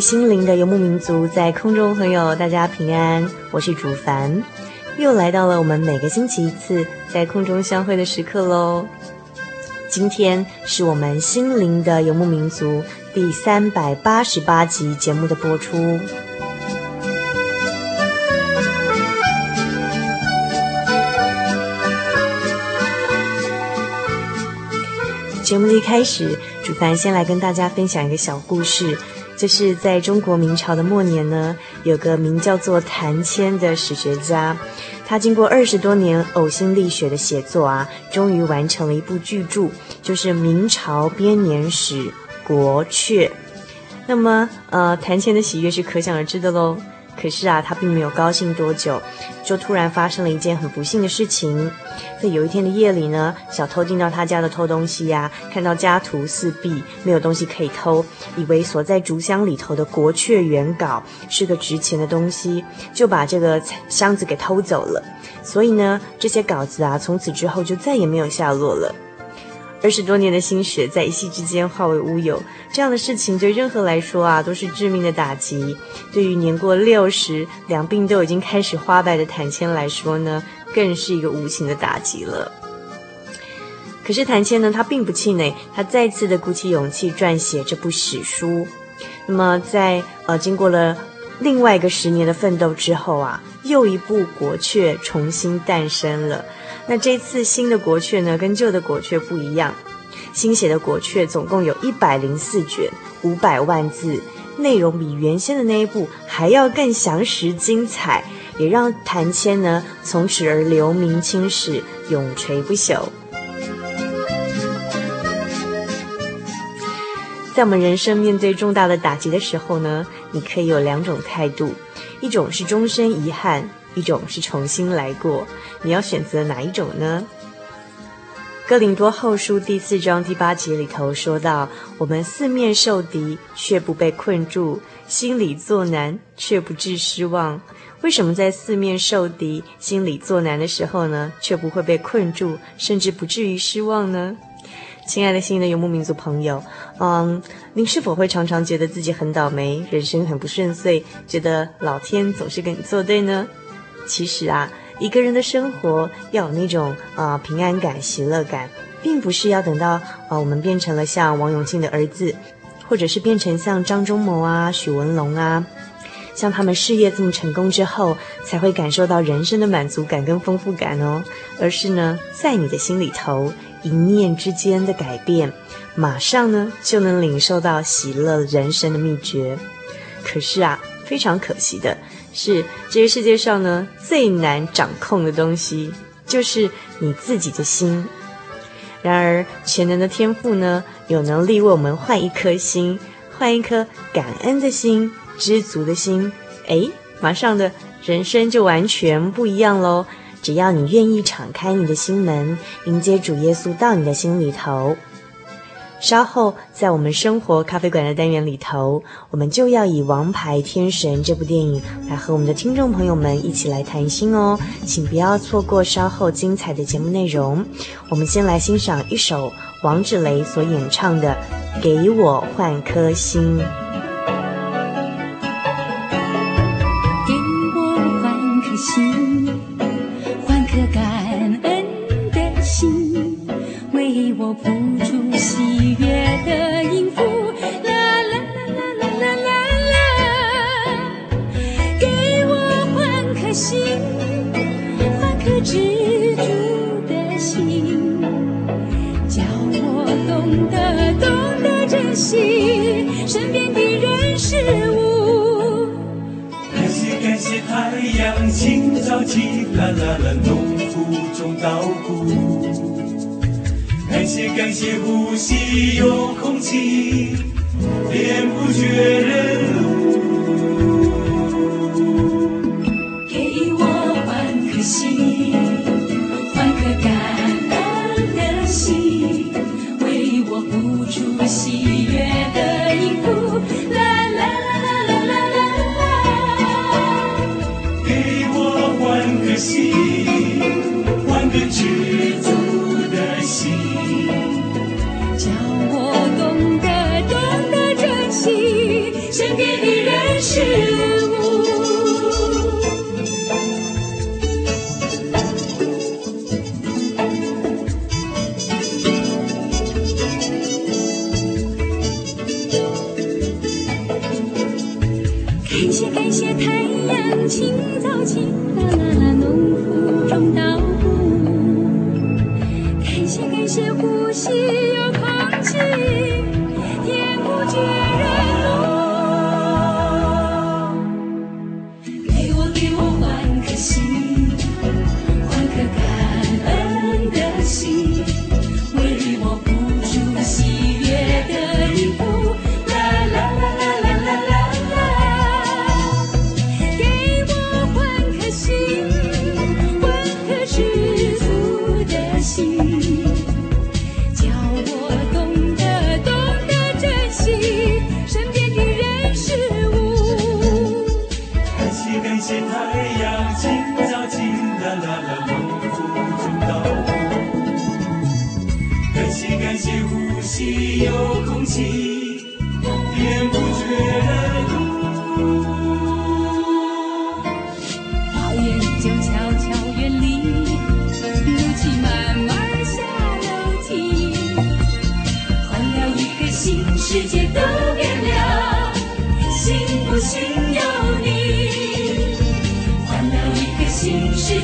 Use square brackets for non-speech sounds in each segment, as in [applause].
心灵的游牧民族，在空中朋友，大家平安，我是主凡，又来到了我们每个星期一次在空中相会的时刻喽。今天是我们心灵的游牧民族第三百八十八集节目的播出。节目的一开始，主凡先来跟大家分享一个小故事。就是在中国明朝的末年呢，有个名叫做谭谦的史学家，他经过二十多年呕心沥血的写作啊，终于完成了一部巨著，就是《明朝编年史·国阙》。那么，呃，谭谦的喜悦是可想而知的喽。可是啊，他并没有高兴多久，就突然发生了一件很不幸的事情。在有一天的夜里呢，小偷进到他家的偷东西呀，看到家徒四壁，没有东西可以偷，以为锁在竹箱里头的《国阙》原稿是个值钱的东西，就把这个箱子给偷走了。所以呢，这些稿子啊，从此之后就再也没有下落了。二十多年的心血，在一夕之间化为乌有，这样的事情对任何来说啊，都是致命的打击。对于年过六十、两鬓都已经开始花白的谭谦来说呢，更是一个无情的打击了。可是谭谦呢，他并不气馁，他再次的鼓起勇气撰写这部史书。那么在呃经过了另外一个十年的奋斗之后啊，又一部《国阙》重新诞生了。那这次新的国阙呢，跟旧的国阙不一样。新写的国阙总共有一百零四卷，五百万字，内容比原先的那一部还要更详实精彩，也让谭谦呢从此而留名青史，永垂不朽。在我们人生面对重大的打击的时候呢，你可以有两种态度，一种是终身遗憾。一种是重新来过，你要选择哪一种呢？哥林多后书第四章第八节里头说到：“我们四面受敌，却不被困住；心里作难，却不致失望。”为什么在四面受敌、心里作难的时候呢，却不会被困住，甚至不至于失望呢？亲爱的新的游牧民族朋友，嗯，您是否会常常觉得自己很倒霉，人生很不顺遂，觉得老天总是跟你作对呢？其实啊，一个人的生活要有那种啊、平安感、喜乐感，并不是要等到啊、呃、我们变成了像王永庆的儿子，或者是变成像张忠谋啊、许文龙啊，像他们事业这么成功之后，才会感受到人生的满足感跟丰富感哦。而是呢，在你的心里头一念之间的改变，马上呢就能领受到喜乐人生的秘诀。可是啊，非常可惜的。是这个世界上呢，最难掌控的东西，就是你自己的心。然而，全能的天赋呢，有能力为我们换一颗心，换一颗感恩的心、知足的心。哎，马上的人生就完全不一样喽！只要你愿意敞开你的心门，迎接主耶稣到你的心里头。稍后在我们生活咖啡馆的单元里头，我们就要以《王牌天神》这部电影来和我们的听众朋友们一起来谈心哦，请不要错过稍后精彩的节目内容。我们先来欣赏一首王志雷所演唱的《给我换颗心》。太阳清早起啦啦啦农夫种稻谷感谢感谢呼吸有空气连不觉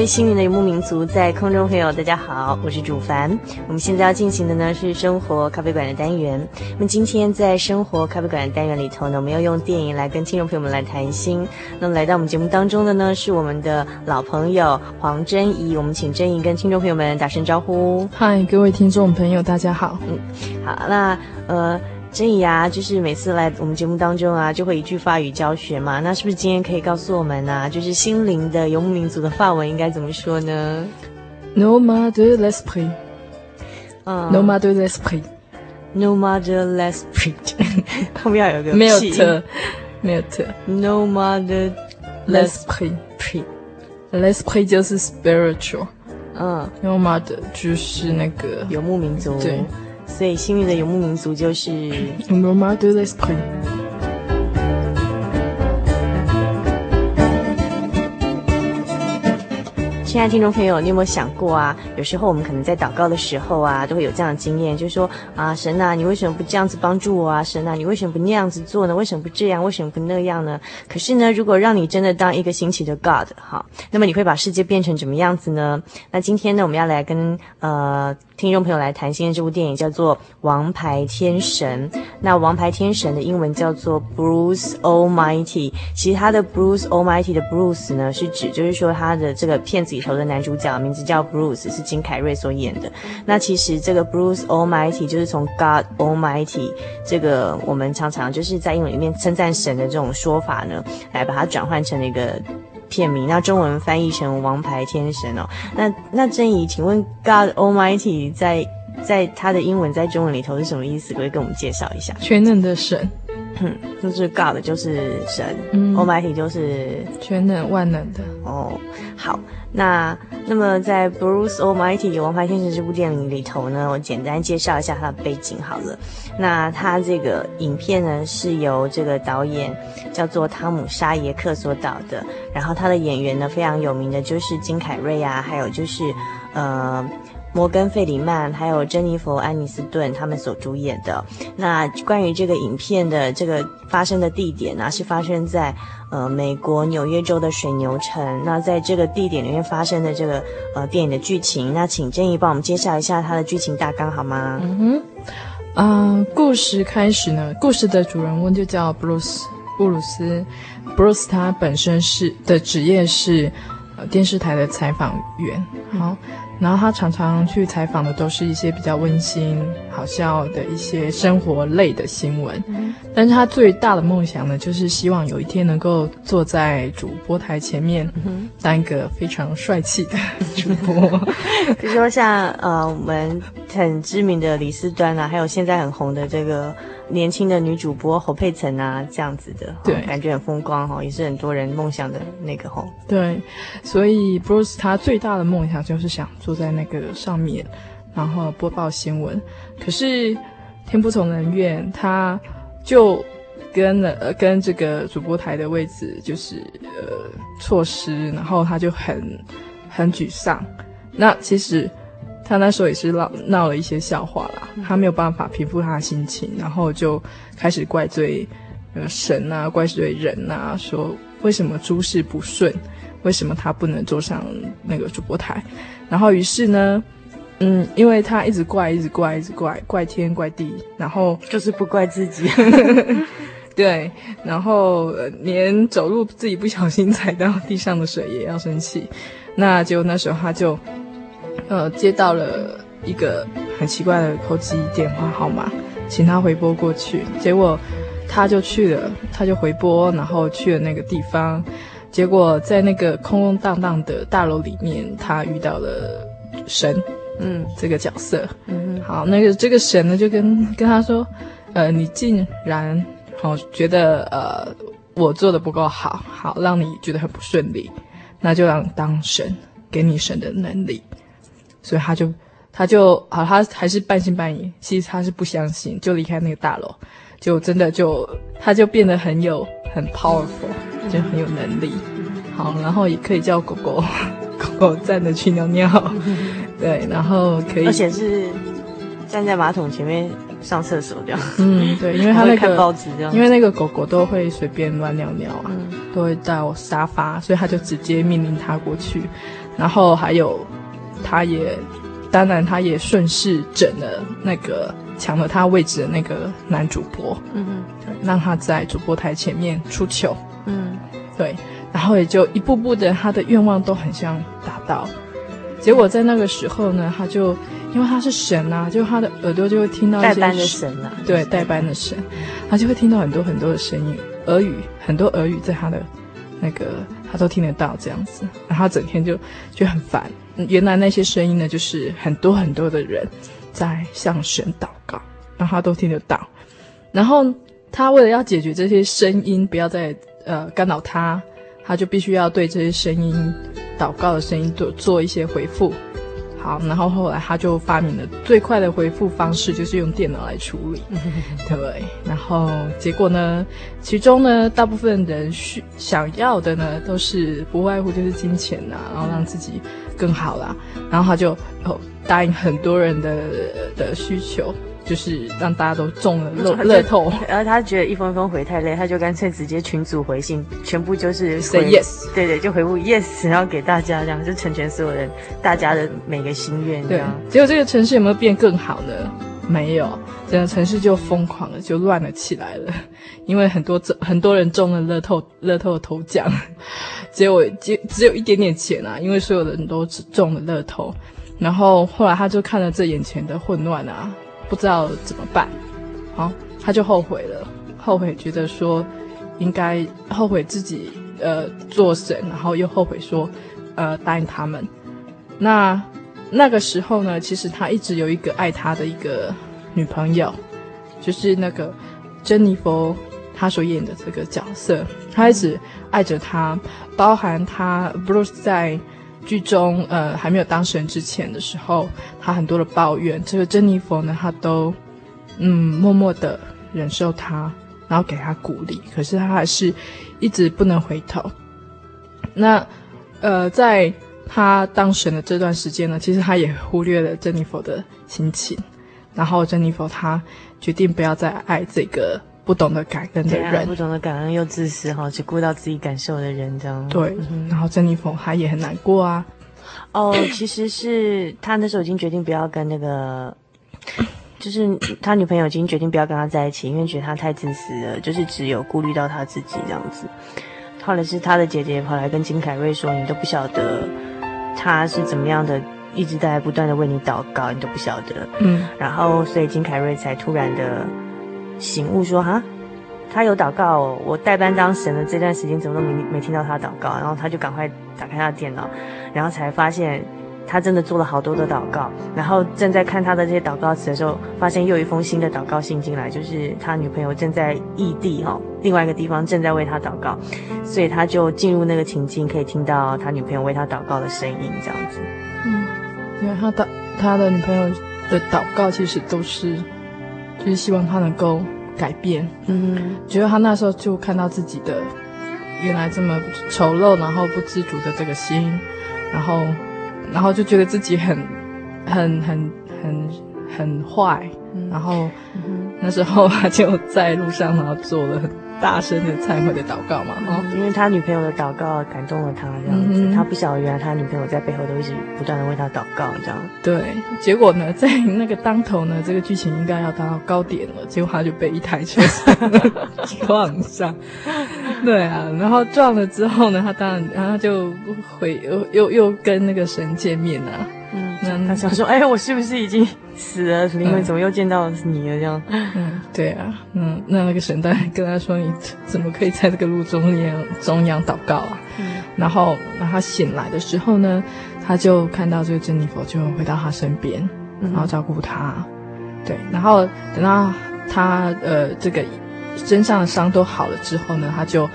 位幸运的游牧民族，在空中朋友，大家好，我是主凡。我们现在要进行的呢是生活咖啡馆的单元。那么今天在生活咖啡馆的单元里头呢，我们要用电影来跟听众朋友们来谈心。那么来到我们节目当中的呢是我们的老朋友黄真怡，我们请真怡跟听众朋友们打声招呼。嗨，各位听众朋友，大家好。嗯，好，那呃。祯宜啊，就是每次来我们节目当中啊，就会一句法语教学嘛。那是不是今天可以告诉我们呢、啊？就是心灵的游牧民族的法文应该怎么说呢？Nomade de l'esprit。嗯，Nomade de l'esprit。Nomade de l'esprit。后面要有个没有特，没有特。Nomade de l'esprit。l'esprit 就是 spiritual。嗯，nomade 就是那个游牧民族。对，所以幸运的游牧民族就是亲爱的听众朋友，你有没有想过啊？有时候我们可能在祷告的时候啊，都会有这样的经验，就是说啊，神呐，你为什么不这样子帮助我啊？神呐，你为什么不那样子做呢？为什么不这样？为什么不那样呢？可是呢，如果让你真的当一个星期的 God，哈，那么你会把世界变成怎么样子呢？那今天呢，我们要来跟呃。听众朋友来谈，今天这部电影叫做《王牌天神》。那《王牌天神》的英文叫做 Bruce Almighty。其实他的 Bruce Almighty 的 Bruce 呢，是指就是说他的这个片子头的男主角名字叫 Bruce，是金凯瑞所演的。那其实这个 Bruce Almighty 就是从 God Almighty 这个我们常常就是在英文里面称赞神的这种说法呢，来把它转换成了一个。片名，那中文翻译成《王牌天神》哦。那那珍怡，请问 God Almighty 在在他的英文在中文里头是什么意思？可以跟我们介绍一下？全能的神，嗯，就是 God 就是神，嗯，Almighty 就是全能万能的哦。好。那那么在 Bruce Almighty《王牌天使》这部电影里头呢，我简单介绍一下他的背景好了。那他这个影片呢是由这个导演叫做汤姆沙耶克所导的，然后他的演员呢非常有名的就是金凯瑞啊，还有就是呃。摩根·费里曼还有珍妮佛·安妮斯顿他们所主演的。那关于这个影片的这个发生的地点呢、啊，是发生在呃美国纽约州的水牛城。那在这个地点里面发生的这个呃电影的剧情，那请珍妮帮我们介绍一下它的剧情大纲好吗？嗯哼，啊、呃，故事开始呢，故事的主人翁就叫布鲁斯，布鲁斯，布鲁斯他本身是的职业是呃电视台的采访员。好。然后他常常去采访的都是一些比较温馨、好笑的一些生活类的新闻，嗯、但是他最大的梦想呢，就是希望有一天能够坐在主播台前面，嗯、当一个非常帅气的 [laughs] 主播。比如说像呃，我们很知名的李四端啊，还有现在很红的这个。年轻的女主播侯佩岑啊，这样子的，对，感觉很风光哈，也是很多人梦想的那个哈。对，所以 Bruce 他最大的梦想就是想坐在那个上面，然后播报新闻。可是天不从人愿，他就跟了呃跟这个主播台的位置就是呃错失，然后他就很很沮丧。那其实。他那时候也是闹闹了一些笑话啦，他没有办法平复他的心情，然后就开始怪罪呃神啊，怪罪人啊，说为什么诸事不顺，为什么他不能坐上那个主播台，然后于是呢，嗯，因为他一直怪，一直怪，一直怪，怪天怪地，然后就是不怪自己，[laughs] 对，然后连走路自己不小心踩到地上的水也要生气，那就那时候他就。呃，接到了一个很奇怪的扣机电话号码，请他回拨过去。结果他就去了，他就回拨，然后去了那个地方。结果在那个空空荡荡的大楼里面，他遇到了神，嗯，这个角色，嗯，好，那个这个神呢，就跟跟他说，呃，你竟然好觉得呃我做的不够好，好让你觉得很不顺利，那就让当神，给你神的能力。所以他就，他就好，他还是半信半疑。其实他是不相信，就离开那个大楼，就真的就，他就变得很有很 powerful，就很有能力。好，然后也可以叫狗狗，[laughs] 狗狗站着去尿尿。[laughs] 对，然后可以，而且是站在马桶前面上厕所这样。嗯，对，因为他那个看报纸这样，因为那个狗狗都会随便乱尿尿啊，嗯、都会到沙发，所以他就直接命令他过去。然后还有。他也，当然，他也顺势整了那个抢了他位置的那个男主播，嗯嗯，对，让他在主播台前面出糗，嗯，对，然后也就一步步的，他的愿望都很像达到。结果在那个时候呢，他就因为他是神啊，就他的耳朵就会听到代班的神啊，对，代班的神，他就会听到很多很多的声音，俄语，很多俄语在他的那个。他都听得到这样子，然后他整天就就很烦。原来那些声音呢，就是很多很多的人在向神祷告，然后他都听得到。然后他为了要解决这些声音，不要再呃干扰他，他就必须要对这些声音祷告的声音做做一些回复。好，然后后来他就发明了最快的回复方式，就是用电脑来处理。[laughs] 对，然后结果呢，其中呢，大部分人需想要的呢，都是不外乎就是金钱呐、啊，然后让自己更好啦。然后他就哦答应很多人的的需求。就是让大家都中了乐乐透，然后他觉得一封封回太累，他就干脆直接群组回信，全部就是 say yes，对对，就回复 yes，然后给大家这样，就成全所有人，大家的每个心愿。对，结果这个城市有没有变更好呢？没有，整个城市就疯狂了，就乱了起来了，[laughs] 因为很多很多人中了乐透乐透的头奖，[laughs] 结果只只有一点点钱啊，因为所有的人都只中了乐透，然后后来他就看了这眼前的混乱啊。不知道怎么办，好，他就后悔了，后悔觉得说应该后悔自己呃做神，然后又后悔说呃答应他们。那那个时候呢，其实他一直有一个爱他的一个女朋友，就是那个珍妮佛，他所演的这个角色，他一直爱着他，包含他 Bruce 在。剧中，呃，还没有当神之前的时候，他很多的抱怨，这个珍妮佛呢，他都，嗯，默默的忍受他，然后给他鼓励，可是他还是一直不能回头。那，呃，在他当神的这段时间呢，其实他也忽略了珍妮佛的心情，然后珍妮佛他决定不要再爱这个。不懂得感恩的人，啊、不懂得感恩又自私哈，只顾到自己感受的人，这样对。然后珍妮佛她也很难过啊。哦，[clears throat] 其实是他那时候已经决定不要跟那个，就是他女朋友已经决定不要跟他在一起，因为觉得他太自私了，就是只有顾虑到他自己这样子。后来是他的姐姐跑来跟金凯瑞说：“你都不晓得他是怎么样的，一直在不断的为你祷告，你都不晓得。”嗯。然后，所以金凯瑞才突然的。醒悟说哈，他有祷告哦，我代班当神的这段时间怎么都没没听到他祷告，然后他就赶快打开他的电脑，然后才发现他真的做了好多的祷告，然后正在看他的这些祷告词的时候，发现又一封新的祷告信进来，就是他女朋友正在异地哈，另外一个地方正在为他祷告，所以他就进入那个情境，可以听到他女朋友为他祷告的声音这样子。嗯，因为他的他的女朋友的祷告其实都是。就是希望他能够改变，嗯，觉得他那时候就看到自己的原来这么丑陋，然后不知足的这个心，然后，然后就觉得自己很、很、很、很、很坏，嗯、然后、嗯、那时候他就在路上，然后做了很。大声的忏悔的祷告嘛，哦，因为他女朋友的祷告感动了他，这样子，嗯、他不晓得原来他女朋友在背后都一直不断的为他祷告，这样。对，结果呢，在那个当头呢，这个剧情应该要达到高点了，结果他就被一台车 [laughs] 撞上。对啊，然后撞了之后呢，他当然，然后他就回又又又跟那个神见面啊。嗯，那他想说，哎，我是不是已经死了？灵魂怎么又见到你了？这样，嗯，对啊，嗯，那那个神带跟他说，你怎么可以在这个路中央中央祷告啊？嗯，然后，当他醒来的时候呢，他就看到这个珍妮佛就回到他身边，然后照顾他，嗯、对，然后等到他呃这个身上的伤都好了之后呢，他就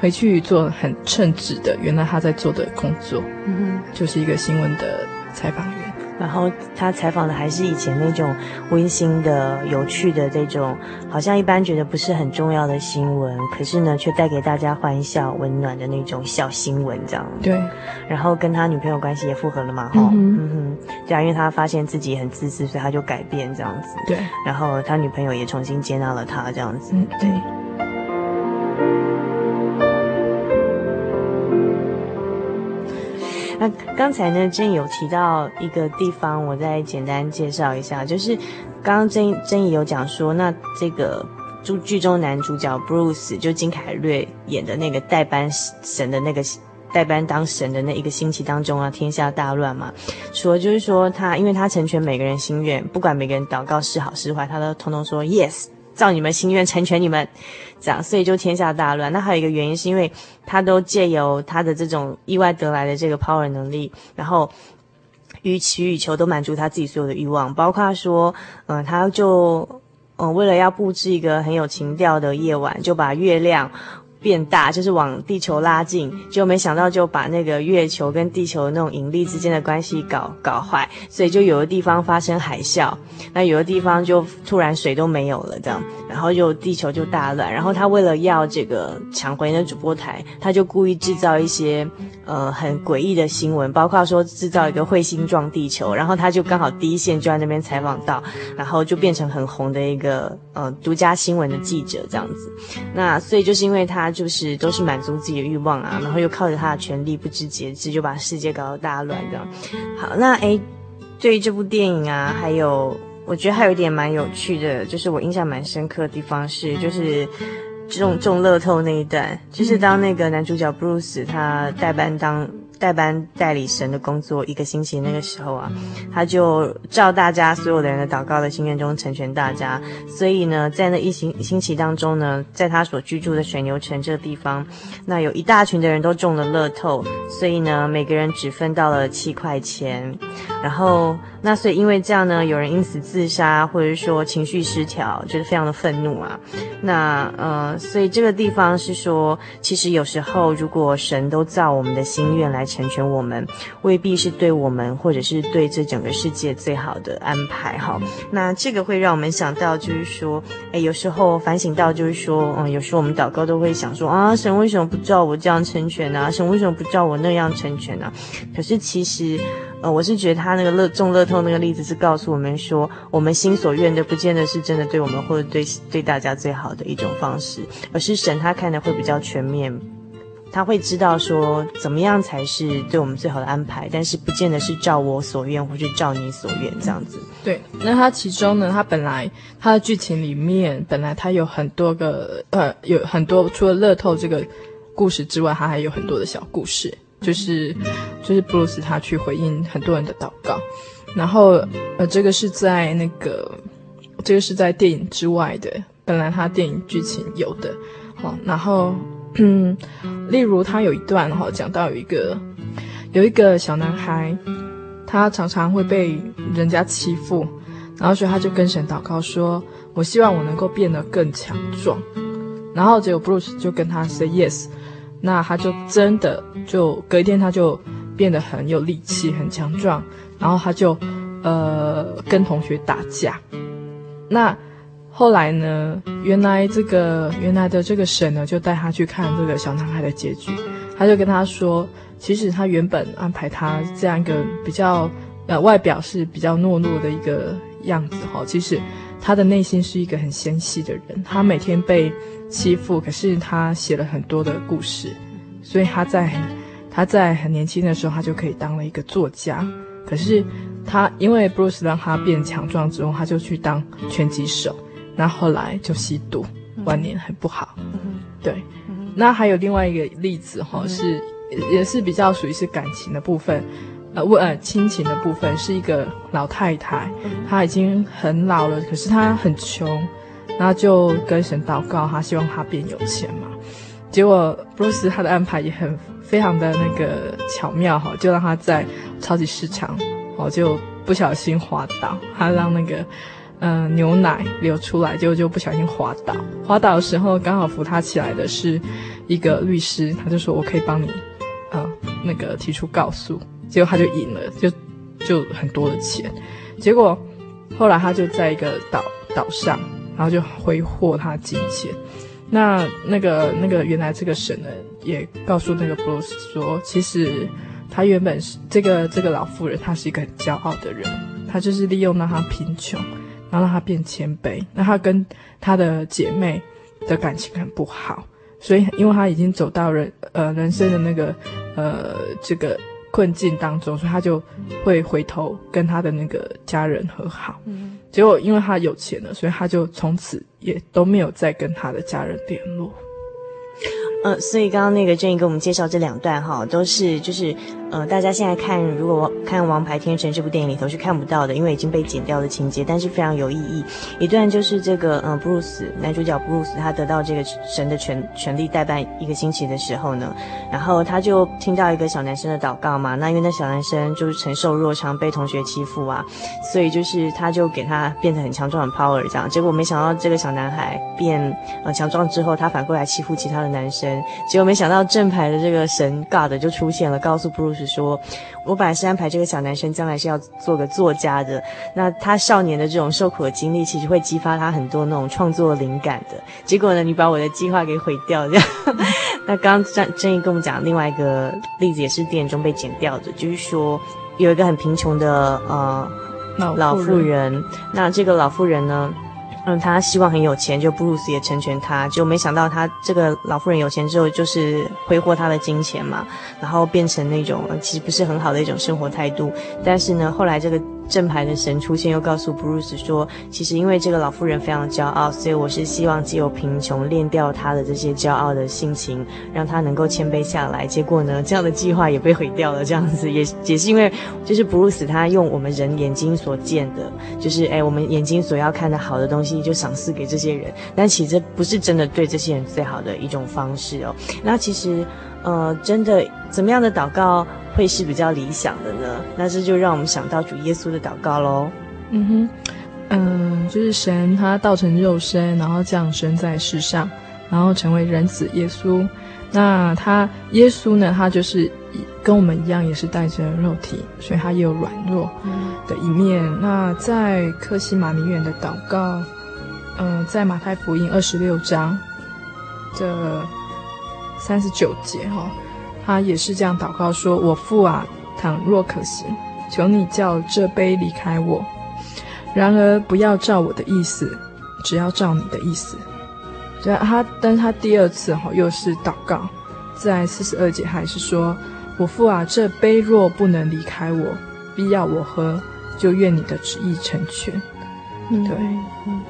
回去做很称职的原来他在做的工作，嗯哼，就是一个新闻的。采访员，然后他采访的还是以前那种温馨的、有趣的这种，好像一般觉得不是很重要的新闻，可是呢，却带给大家欢笑、温暖的那种小新闻，这样。对。然后跟他女朋友关系也复合了嘛，哈、嗯哼，嗯哼，这样，因为他发现自己很自私，所以他就改变这样子。对。然后他女朋友也重新接纳了他，这样子。嗯、对。那刚才呢，真有提到一个地方，我再简单介绍一下，就是刚刚珍珍有讲说，那这个剧剧中男主角 Bruce 就金凯瑞演的那个代班神的那个代班当神的那一个星期当中啊，天下大乱嘛，说就是说他，因为他成全每个人心愿，不管每个人祷告是好是坏，他都通通说 yes。照你们心愿成全你们，这样，所以就天下大乱。那还有一个原因是因为他都借由他的这种意外得来的这个 power 能力，然后予取予求都满足他自己所有的欲望，包括说，嗯、他就嗯、为了要布置一个很有情调的夜晚，就把月亮变大，就是往地球拉近，就没想到就把那个月球跟地球那种引力之间的关系搞搞坏，所以就有的地方发生海啸，那有的地方就突然水都没有了，这样，然后就地球就大乱。然后他为了要这个抢回那主播台，他就故意制造一些呃很诡异的新闻，包括说制造一个彗星撞地球，然后他就刚好第一线就在那边采访到，然后就变成很红的一个呃独家新闻的记者这样子。那所以就是因为他就是都是满足自己的欲望啊，然后又靠着他的权力不知节制，就把世界搞得大乱这样。好，那诶，对于这部电影啊，还有我觉得还有一点蛮有趣的，就是我印象蛮深刻的地方是，就是中中乐透那一段，就是当那个男主角 Bruce 他代班当。代班代理神的工作，一个星期那个时候啊，他就照大家所有的人的祷告的心愿中成全大家。所以呢，在那一星星期当中呢，在他所居住的水牛城这个地方，那有一大群的人都中了乐透，所以呢，每个人只分到了七块钱。然后，那所以因为这样呢，有人因此自杀，或者说情绪失调，就是非常的愤怒啊。那呃，所以这个地方是说，其实有时候如果神都照我们的心愿来。成全我们未必是对我们，或者是对这整个世界最好的安排。哈，那这个会让我们想到，就是说，哎，有时候反省到，就是说，嗯，有时候我们祷告都会想说，啊，神为什么不照我这样成全呢？神为什么不照我那样成全呢？可是其实，呃，我是觉得他那个乐中乐透那个例子是告诉我们说，我们心所愿的，不见得是真的对我们或者对对大家最好的一种方式，而是神他看的会比较全面。他会知道说怎么样才是对我们最好的安排，但是不见得是照我所愿或是照你所愿这样子。对，那他其中呢，他本来他的剧情里面本来他有很多个呃，有很多除了乐透这个故事之外，他还有很多的小故事，就是就是布鲁斯他去回应很多人的祷告，然后呃，这个是在那个这个是在电影之外的，本来他电影剧情有的，好，然后。嗯，例如他有一段哈，讲到有一个有一个小男孩，他常常会被人家欺负，然后所以他就跟神祷告说：“我希望我能够变得更强壮。”然后结果 Bruce 就跟他 say yes，那他就真的就隔一天他就变得很有力气、很强壮，然后他就呃跟同学打架，那。后来呢，原来这个原来的这个神呢，就带他去看这个小男孩的结局。他就跟他说，其实他原本安排他这样一个比较呃外表是比较懦弱的一个样子哈，其实他的内心是一个很纤细的人。他每天被欺负，可是他写了很多的故事，所以他在他在很年轻的时候，他就可以当了一个作家。可是他因为 Bruce 让他变强壮之后，他就去当拳击手。那后来就吸毒，晚年很不好。嗯、对、嗯，那还有另外一个例子哈、是也是比较属于是感情的部分，呃，问呃亲情的部分，是一个老太太，嗯、她已经很老了，可是她很穷，然后就跟神祷告，她希望她变有钱嘛。结果布鲁斯他的安排也很非常的那个巧妙哈，就让他在超级市场哦就不小心滑倒，他让那个。嗯、牛奶流出来，结果就不小心滑倒。滑倒的时候，刚好扶他起来的是一个律师，他就说：“我可以帮你，啊、那个提出告诉。”结果他就赢了，就就很多的钱。结果后来他就在一个岛岛上，然后就挥霍他金钱。那那个那个原来这个神呢，也告诉那个布鲁斯说，其实他原本是这个这个老妇人，她是一个很骄傲的人，她就是利用让他贫穷。然后让他变谦卑，那他跟他的姐妹的感情很不好，所以因为他已经走到人呃人生的那个呃这个困境当中，所以他就会回头跟他的那个家人和好。嗯，结果因为他有钱了，所以他就从此也都没有再跟他的家人联络。呃，所以刚刚那个 Jenny 给我们介绍这两段哈，都是就是呃，大家现在看，如果看《王牌天神》这部电影里头是看不到的，因为已经被剪掉的情节，但是非常有意义。一段就是这个，嗯、呃，布鲁斯男主角布鲁斯他得到这个神的权权力代办一个星期的时候呢，然后他就听到一个小男生的祷告嘛。那因为那小男生就是承受弱常被同学欺负啊，所以就是他就给他变得很强壮很 power 这样。结果没想到这个小男孩变呃强壮之后，他反过来欺负其他的男生。结果没想到正牌的这个神 God 就出现了，告诉 Bruce 说：“我本来是安排这个小男生将来是要做个作家的。那他少年的这种受苦的经历，其实会激发他很多那种创作灵感的。结果呢，你把我的计划给毁掉这样。[laughs] 那刚刚郑正义跟我们讲另外一个例子，也是电影中被剪掉的，就是说有一个很贫穷的呃老老妇人，那这个老妇人呢？”嗯，他希望很有钱，就布鲁斯也成全他，就没想到他这个老妇人有钱之后，就是挥霍他的金钱嘛，然后变成那种其实不是很好的一种生活态度。但是呢，后来这个。正牌的神出现，又告诉布鲁斯说：“其实因为这个老妇人非常骄傲，所以我是希望借由贫穷练掉她的这些骄傲的性情，让她能够谦卑下来。结果呢，这样的计划也被毁掉了。这样子也 [laughs] 也是因为，就是布鲁斯他用我们人眼睛所见的，就是哎，我们眼睛所要看的好的东西，就赏赐给这些人。但其实不是真的对这些人最好的一种方式哦。那其实，呃，真的怎么样的祷告？”会是比较理想的呢？那这就让我们想到主耶稣的祷告喽。嗯哼，嗯，就是神他道成肉身，然后降生在世上，然后成为人子耶稣。那他耶稣呢？他就是跟我们一样，也是带着肉体，所以他也有软弱的一面。嗯、那在克西马尼园的祷告，嗯、呃，在马太福音二十六章的三十九节哈。他也是这样祷告说：“我父啊，倘若可行，求你叫这杯离开我。然而不要照我的意思，只要照你的意思。”，他，但他第二次哈又是祷告，在四十二节还是说：“我父啊，这杯若不能离开我，必要我喝，就愿你的旨意成全。”对，嗯，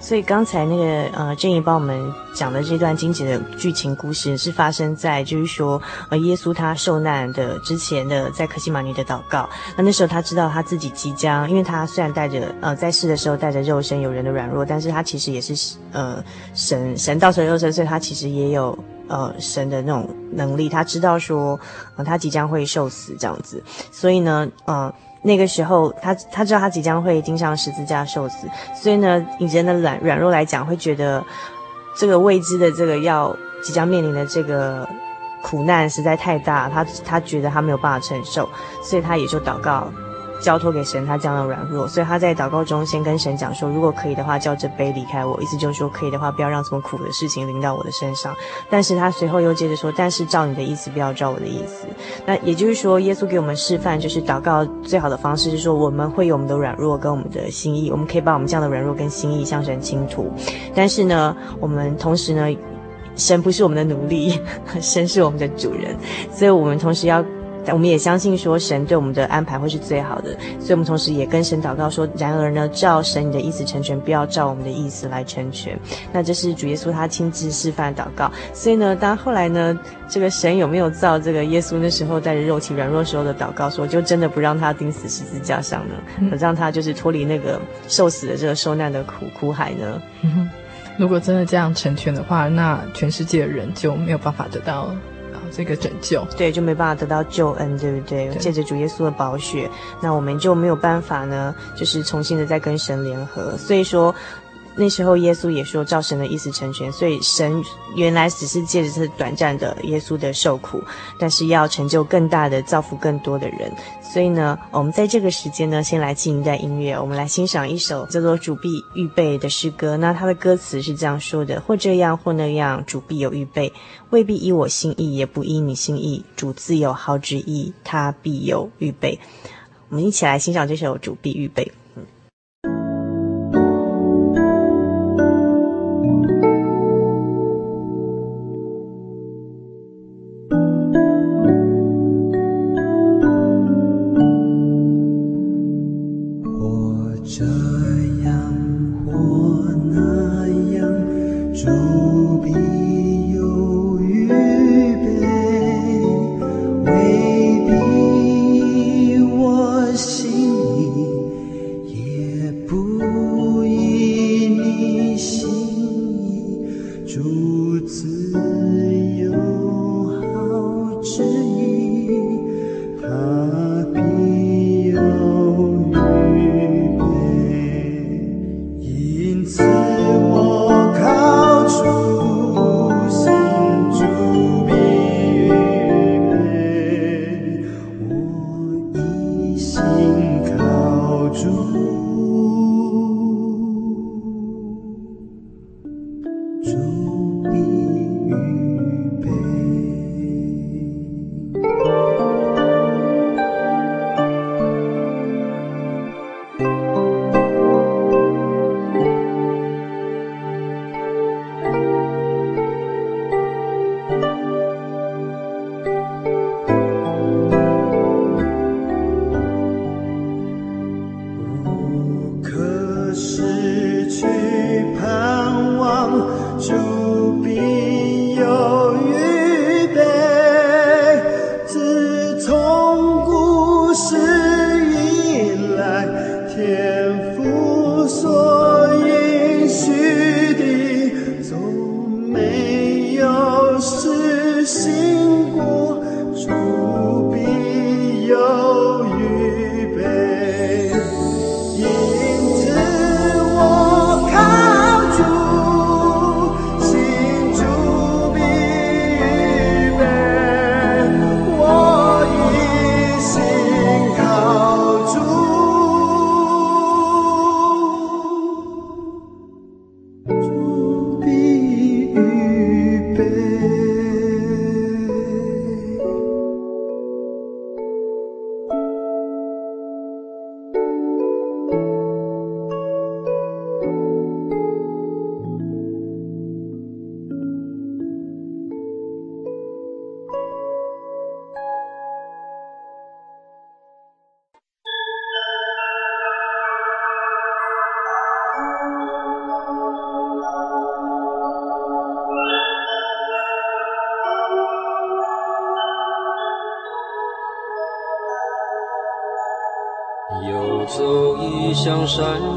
所以刚才那个呃，郑怡帮我们讲的这段经节的剧情故事，是发生在就是说呃，耶稣他受难的之前的，在克西马尼的祷告。那那时候他知道他自己即将，因为他虽然带着呃在世的时候带着肉身有人的软弱，但是他其实也是呃神神道成肉身，所以他其实也有呃神的那种能力。他知道说呃他即将会受死这样子，所以呢，呃。那个时候，他他知道他即将会钉上十字架受死，所以呢，以人的软软弱来讲，会觉得这个未知的这个要即将面临的这个苦难实在太大，他他觉得他没有办法承受，所以他也就祷告。交托给神，他这样的软弱，所以他在祷告中先跟神讲说：“如果可以的话，叫这杯离开我。”意思就是说，可以的话，不要让这么苦的事情临到我的身上。但是他随后又接着说：“但是照你的意思，不要照我的意思。”那也就是说，耶稣给我们示范，就是祷告最好的方式是说，我们会有我们的软弱跟我们的心意，我们可以把我们这样的软弱跟心意向神倾吐。但是呢，我们同时呢，神不是我们的奴隶，神是我们的主人，所以我们同时要。[laughs] 但我们也相信说，神对我们的安排会是最好的，所以我们同时也跟神祷告说：然而呢，照神你的意思成全，不要照我们的意思来成全。那这是主耶稣他亲自示范祷告。所以呢，当后来呢，这个神有没有造这个耶稣那时候带着肉体软弱时候的祷告说，就真的不让他钉死十字架上呢？嗯、让他就是脱离那个受死的这个受难的苦苦海呢？嗯，如果真的这样成全的话，那全世界的人就没有办法得到。这个拯救，对，就没办法得到救恩，对不对？借着主耶稣的宝血，那我们就没有办法呢，就是重新的再跟神联合。所以说。那时候耶稣也说照神的意思成全，所以神原来只是借着这短暂的耶稣的受苦，但是要成就更大的造福更多的人。所以呢，我们在这个时间呢，先来进一段音乐，我们来欣赏一首叫做《主必预备》的诗歌。那它的歌词是这样说的：或这样或那样，主必有预备，未必依我心意，也不依你心意。主自有好旨意，他必有预备。我们一起来欣赏这首《主必预备》。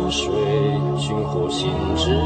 水，寻获心之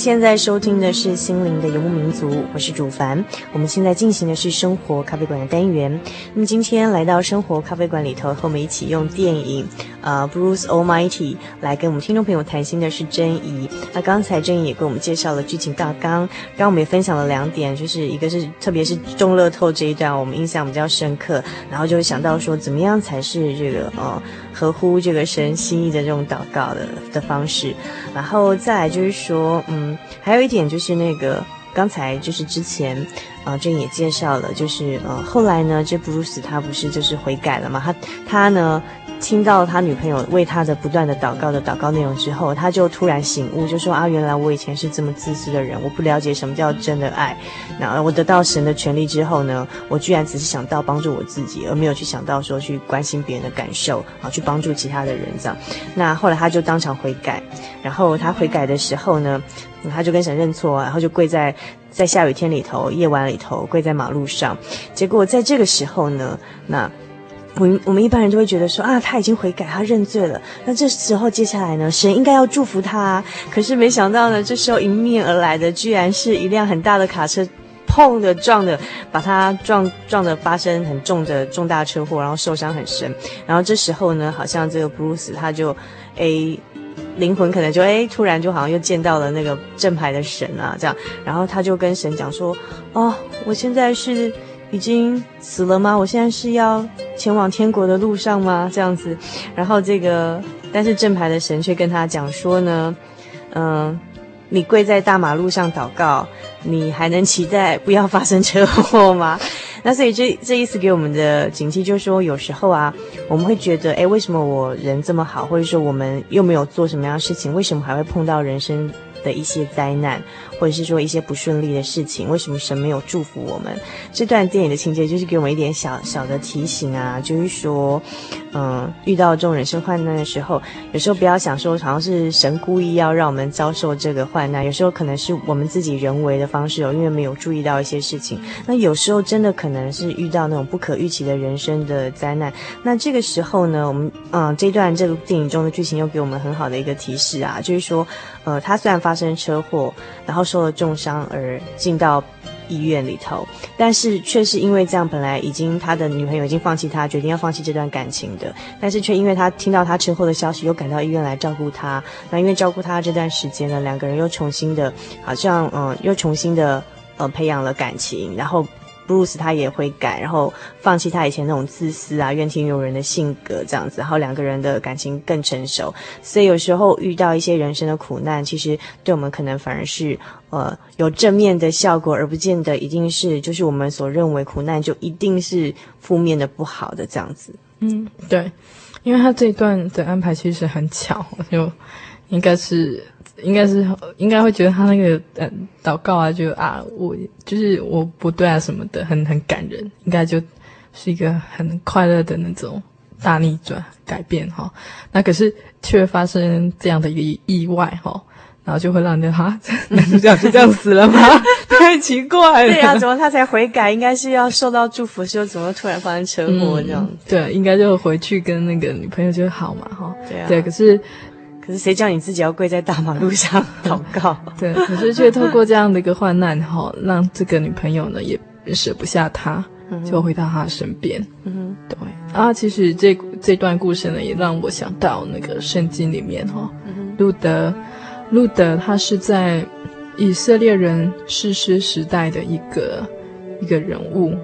现在收听的是《心灵的游牧民族》，我是主凡。我们现在进行的是生活咖啡馆的单元。那么今天来到生活咖啡馆里头，和我们一起用电影，呃，Bruce Almighty 来跟我们听众朋友谈心的是珍怡。那刚才珍怡也给我们介绍了剧情大纲，刚刚我们也分享了两点，就是一个是特别是中乐透这一段，我们印象比较深刻，然后就会想到说，怎么样才是这个呃合乎这个神心意的这种祷告的的方式，然后再来就是说，嗯。还有一点就是那个，刚才就是之前，啊，这也介绍了，就是呃，后来呢，这布鲁斯他不是就是悔改了嘛？他他呢？听到他女朋友为他的不断的祷告的祷告内容之后，他就突然醒悟，就说啊，原来我以前是这么自私的人，我不了解什么叫真的爱。那我得到神的权利之后呢，我居然只是想到帮助我自己，而没有去想到说去关心别人的感受啊，去帮助其他的人这样。那后来他就当场悔改，然后他悔改的时候呢，他就跟神认错，然后就跪在在下雨天里头、夜晚里头跪在马路上。结果在这个时候呢，那。我们我们一般人都会觉得说啊，他已经悔改，他认罪了。那这时候接下来呢，神应该要祝福他。可是没想到呢，这时候迎面而来的居然是一辆很大的卡车，砰的撞的，把他撞撞的发生很重的重大车祸，然后受伤很深。然后这时候呢，好像这个布鲁斯他就诶灵魂可能就诶突然就好像又见到了那个正牌的神啊，这样。然后他就跟神讲说：哦，我现在是。已经死了吗？我现在是要前往天国的路上吗？这样子，然后这个，但是正牌的神却跟他讲说呢，嗯、你跪在大马路上祷告，你还能期待不要发生车祸吗？[laughs] 那所以这这意思给我们的警惕就是说，有时候啊，我们会觉得，诶，为什么我人这么好，或者说我们又没有做什么样的事情，为什么还会碰到人生的一些灾难？或者是说一些不顺利的事情，为什么神没有祝福我们？这段电影的情节就是给我们一点小小的提醒啊，就是说，嗯，遇到这种人生患难的时候，有时候不要想说好像是神故意要让我们遭受这个患难，有时候可能是我们自己人为的方式哦，因为没有注意到一些事情。那有时候真的可能是遇到那种不可预期的人生的灾难。那这个时候呢，我们嗯，这段这个电影中的剧情又给我们很好的一个提示啊，就是说，呃，他虽然发生车祸，然后。受了重伤而进到医院里头，但是却是因为这样，本来已经他的女朋友已经放弃他，决定要放弃这段感情的，但是却因为他听到他车祸的消息，又赶到医院来照顾他。那因为照顾他这段时间呢，两个人又重新的，好像嗯，又重新的呃培养了感情，然后。Bruce 他也会改，然后放弃他以前那种自私啊、怨天尤人的性格，这样子，然后两个人的感情更成熟。所以有时候遇到一些人生的苦难，其实对我们可能反而是呃有正面的效果，而不见得一定是就是我们所认为苦难就一定是负面的不好的这样子。嗯，对，因为他这一段的安排其实很巧，就应该是。应该是应该会觉得他那个嗯祷告啊，就啊我就是我不对啊什么的，很很感人，应该就是一个很快乐的那种大逆转改变哈。那可是却发生这样的一个意外哈，然后就会让人哈男主角就这样死了吗？[laughs] 太奇怪了。对呀、啊，怎么他才悔改？应该是要受到祝福，就怎么突然发生车祸这样、嗯？对，应该就回去跟那个女朋友就好嘛哈。对啊。对，可是。可是谁叫你自己要跪在大马路上 [laughs] 祷告？对，可是却透过这样的一个患难哈，让这个女朋友呢也舍不下他，就回到他身边。嗯，对啊，其实这这段故事呢，也让我想到那个圣经里面哈，路德路德他是在以色列人士师时代的一个一个人物。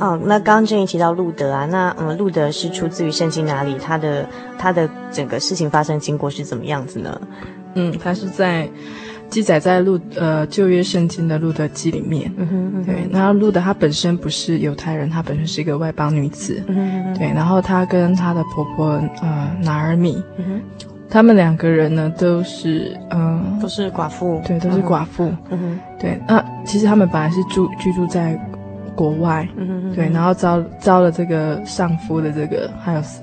哦，那刚刚正义提到路德啊，那嗯，路德是出自于圣经哪里？他的他的整个事情发生经过是怎么样子呢？嗯，他是在记载在路呃旧约圣经的路德记里面。嗯哼，嗯哼，对，那路德她本身不是犹太人，她本身是一个外邦女子。嗯哼，嗯哼，对，然后她跟她的婆婆呃拿尔米，嗯哼，他们两个人呢都是嗯、呃、都是寡妇，对，都是寡妇。嗯哼，对，那其实他们本来是住居住在。国外，嗯哼哼，对，然后招招了这个上夫的这个，还有是，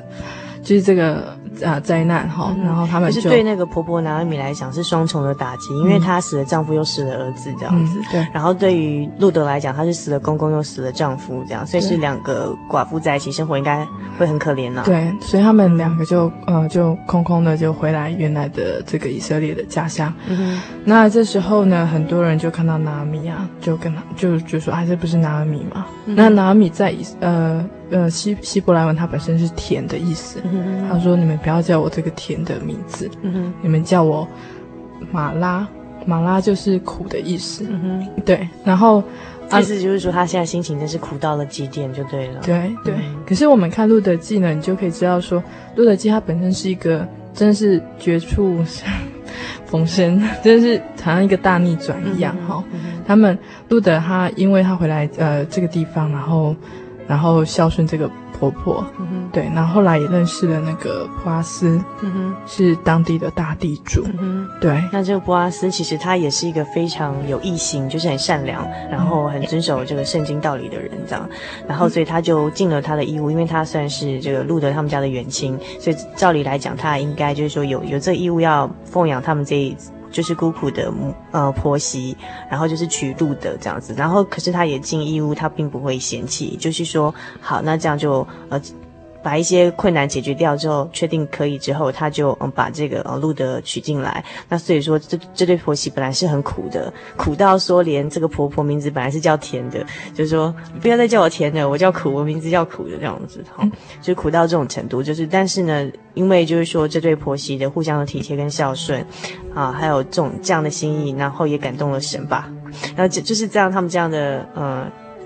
就是这个。啊，灾难哈，然后他们就，是对那个婆婆拿俄米来讲是双重的打击，因为她死了丈夫又死了儿子这样子。对。然后对于路德来讲，她是死了公公又死了丈夫这样，所以是两个寡妇在一起生活应该会很可怜呐。对，所以他们两个就呃就空空的就回来原来的这个以色列的家乡。嗯哼。那这时候呢，很多人就看到拿俄米啊，就跟他就就说啊，这不是拿俄米吗？那拿俄米在以呃。呃，希希伯来文它本身是甜的意思。嗯、他说：“你们不要叫我这个甜的名字，嗯、你们叫我马拉。马拉就是苦的意思。嗯”对。然后意思就是说，他现在心情真是苦到了极点，就对了。对对。嗯、可是我们看《路德记》呢，你就可以知道说，《路德记》它本身是一个真的是绝处 [laughs] 逢生，真的是好像一个大逆转一样哈。他们路德他因为他回来呃这个地方，然后。然后孝顺这个婆婆，嗯、对，然后后来也认识了那个波阿斯，嗯、哼是当地的大地主，嗯、哼对。那这个波阿斯其实他也是一个非常有义心，就是很善良，然后很遵守这个圣经道理的人，这样。然后所以他就尽了他的义务，因为他算是这个路德他们家的远亲，所以照理来讲，他应该就是说有有这个义务要奉养他们这一。就是孤苦的呃婆媳，然后就是娶路的这样子，然后可是他也尽义务，他并不会嫌弃，就是说好，那这样就呃。把一些困难解决掉之后，确定可以之后，他就嗯把这个呃路德娶进来。那所以说，这这对婆媳本来是很苦的，苦到说连这个婆婆名字本来是叫甜的，就是说不要再叫我甜的，我叫苦，我名字叫苦的这样子哈，就苦到这种程度。就是但是呢，因为就是说这对婆媳的互相的体贴跟孝顺啊，还有这种这样的心意，然后也感动了神吧。然后就就是这样，他们这样的呃。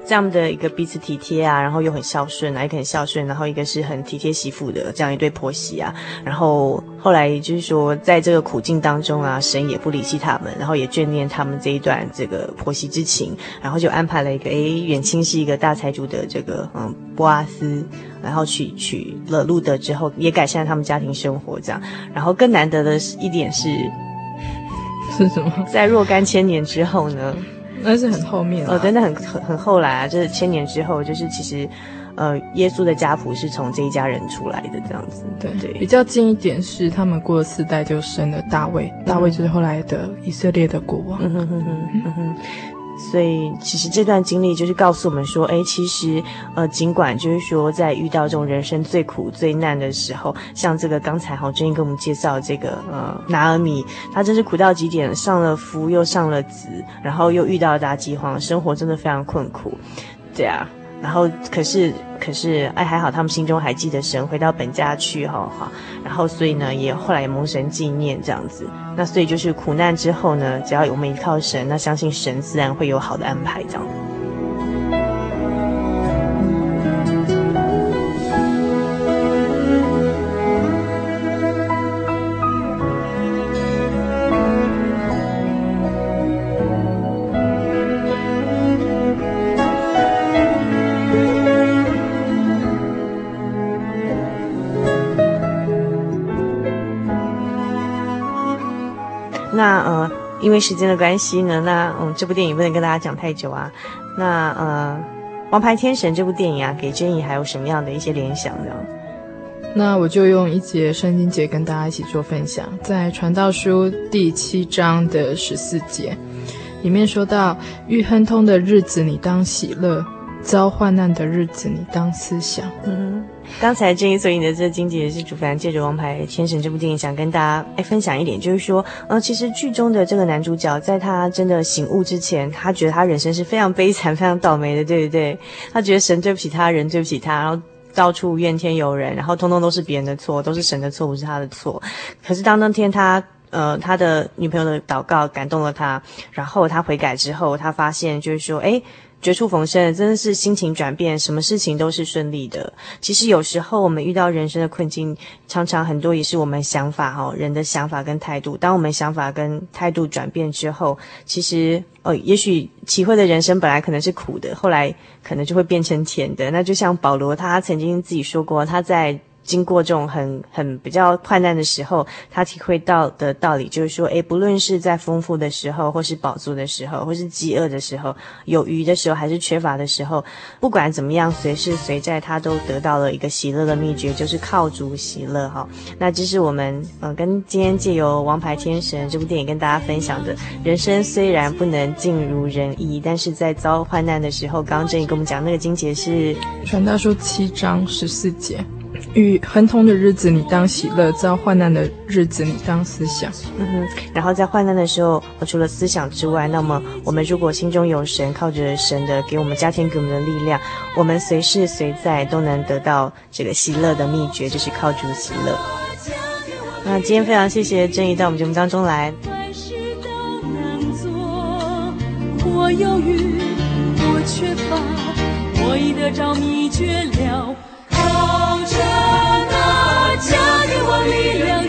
这样的一个彼此体贴啊，然后又很孝顺啊，一个很孝顺，然后一个是很体贴媳妇的这样一对婆媳啊，然后后来就是说，在这个苦境当中啊，神也不离弃他们，然后也眷恋他们这一段这个婆媳之情，然后就安排了一个诶远亲是一个大财主的这个嗯波阿斯，然后娶娶了路德之后，也改善了他们家庭生活这样，然后更难得的一点是 [laughs] 是什么？在若干千年之后呢？那是很后面哦，真的很很很后来啊，就是千年之后，就是其实，呃，耶稣的家谱是从这一家人出来的这样子。对对，比较近一点是他们过了四代就生了大卫，大卫就是后来的以色列的国王。嗯哼哼哼嗯哼。所以，其实这段经历就是告诉我们说，哎，其实，呃，尽管就是说，在遇到这种人生最苦最难的时候，像这个刚才郝正英给我们介绍这个，呃，拿尔米，他真是苦到极点，上了夫又上了子，然后又遇到了大饥荒，生活真的非常困苦，对啊。然后，可是，可是，哎，还好，他们心中还记得神，回到本家去，哈，哈。然后，所以呢，也后来也蒙神纪念这样子。那所以就是苦难之后呢，只要我们依靠神，那相信神自然会有好的安排，这样。因为时间的关系呢，那嗯，这部电影不能跟大家讲太久啊。那呃，《王牌天神》这部电影啊，给珍妮还有什么样的一些联想呢？那我就用一节圣经节跟大家一起做分享，在《传道书》第七章的十四节里面说到：“遇亨通的日子，你当喜乐；遭患难的日子，你当思想。”嗯。刚才正义所引的这个经节也是主凡借着《王牌天神》这部电影，想跟大家哎分享一点，就是说，呃，其实剧中的这个男主角，在他真的醒悟之前，他觉得他人生是非常悲惨、非常倒霉的，对不对？他觉得神对不起他，人对不起他，然后到处怨天尤人，然后通通都是别人的错，都是神的错，不是他的错。可是当那天他呃，他的女朋友的祷告感动了他，然后他悔改之后，他发现就是说，诶。绝处逢生，真的是心情转变，什么事情都是顺利的。其实有时候我们遇到人生的困境，常常很多也是我们想法哈，人的想法跟态度。当我们想法跟态度转变之后，其实呃，也许启慧的人生本来可能是苦的，后来可能就会变成甜的。那就像保罗他曾经自己说过，他在。经过这种很很比较困难的时候，他体会到的道理就是说，诶，不论是在丰富的时候，或是饱足的时候，或是饥饿的时候，有余的时候，还是缺乏的时候，不管怎么样，随时随在，他都得到了一个喜乐的秘诀，就是靠主喜乐哈。那这是我们呃跟今天借由《王牌天神》这部电影跟大家分享的，人生虽然不能尽如人意，但是在遭患难的时候，刚刚正义跟我们讲那个经节是《传道书》七章十四节。与亨通的日子，你当喜乐；遭患难的日子，你当思想。嗯哼。然后在患难的时候，除了思想之外，那么我们如果心中有神，靠着神的给我们加添给我们的力量，我们随时随在都能得到这个喜乐的秘诀，就是靠主喜乐。那今天非常谢谢正义到我们节目当中来。万事都能做，我犹豫，我缺乏，我已得着秘诀了。力量